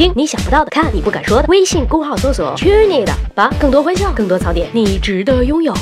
听你想不到的，看你不敢说的。微信公号搜索“去你的吧”，更多欢笑，更多槽点，你值得拥有。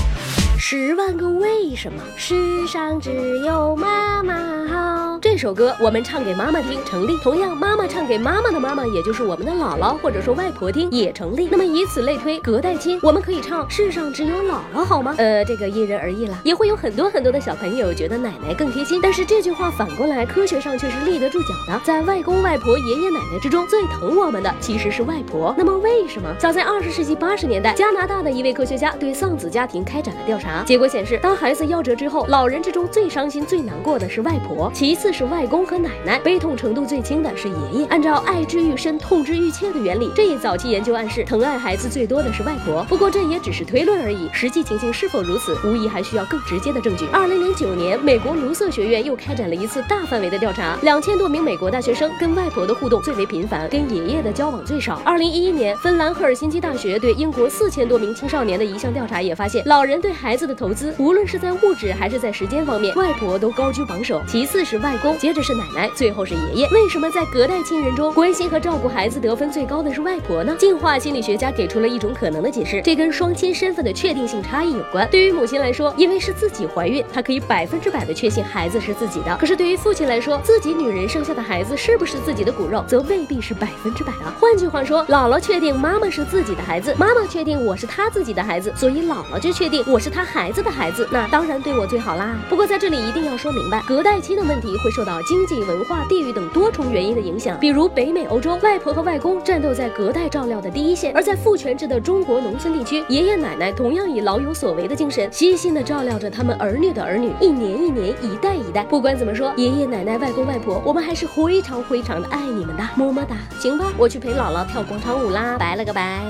十万个为什么，世上只有妈妈好。首歌我们唱给妈妈听成立，同样妈妈唱给妈妈的妈妈，也就是我们的姥姥或者说外婆听也成立。那么以此类推，隔代亲，我们可以唱世上只有姥姥好吗？呃，这个因人而异了，也会有很多很多的小朋友觉得奶奶更贴心。但是这句话反过来，科学上却是立得住脚的。在外公外婆、爷爷奶奶之中，最疼我们的其实是外婆。那么为什么？早在二十世纪八十年代，加拿大的一位科学家对丧子家庭开展了调查。结果显示，当孩子夭折之后，老人之中最伤心、最难过的是外婆，其次是外公和奶奶，悲痛程度最轻的是爷爷。按照爱之愈深，痛之愈切的原理，这一早期研究暗示，疼爱孩子最多的是外婆。不过这也只是推论而已，实际情形是否如此，无疑还需要更直接的证据。二零零九年，美国卢瑟学院又开展了一次大范围的调查，两千多名美国大学生跟外婆的互动最为频繁，跟爷爷的交往最少。二零一一年，芬兰赫尔辛基大学对英国四千多名青少年的一项调查也发现，老人对孩子的投资，无论是在物质还是在时间方面，外婆都高居榜首，其次是外公，接着是奶奶，最后是爷爷。为什么在隔代亲人中，关心和照顾孩子得分最高的是外婆呢？进化心理学家给出了一种可能的解释，这跟双亲身份的确定性差异有关。对于母亲来说，因为是自己怀孕，她可以百分之百的确信孩子是自己的；可是对于父亲来说，自己女人生下的孩子是不是自己的骨肉，则未必是百分之百的。换句话说，姥姥确定妈妈是自己的孩子，妈妈确定我是她自己的孩子，所以姥姥就确定我是她孩子的孩子。那当然对我最好啦。不过在这里一定要说明白，隔代亲的问题会是受到经济、文化、地域等多重原因的影响。比如北美、欧洲，外婆和外公战斗在隔代照料的第一线；而在父权制的中国农村地区，爷爷奶奶同样以老有所为的精神，悉心的照料着他们儿女的儿女，一年一年，一代一代。不管怎么说，爷爷奶奶、外公外婆，我们还是非常非常的爱你们的，么么哒。行吧，我去陪姥姥跳广场舞啦，拜了个拜。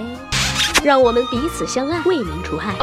让我们彼此相爱，为民除害。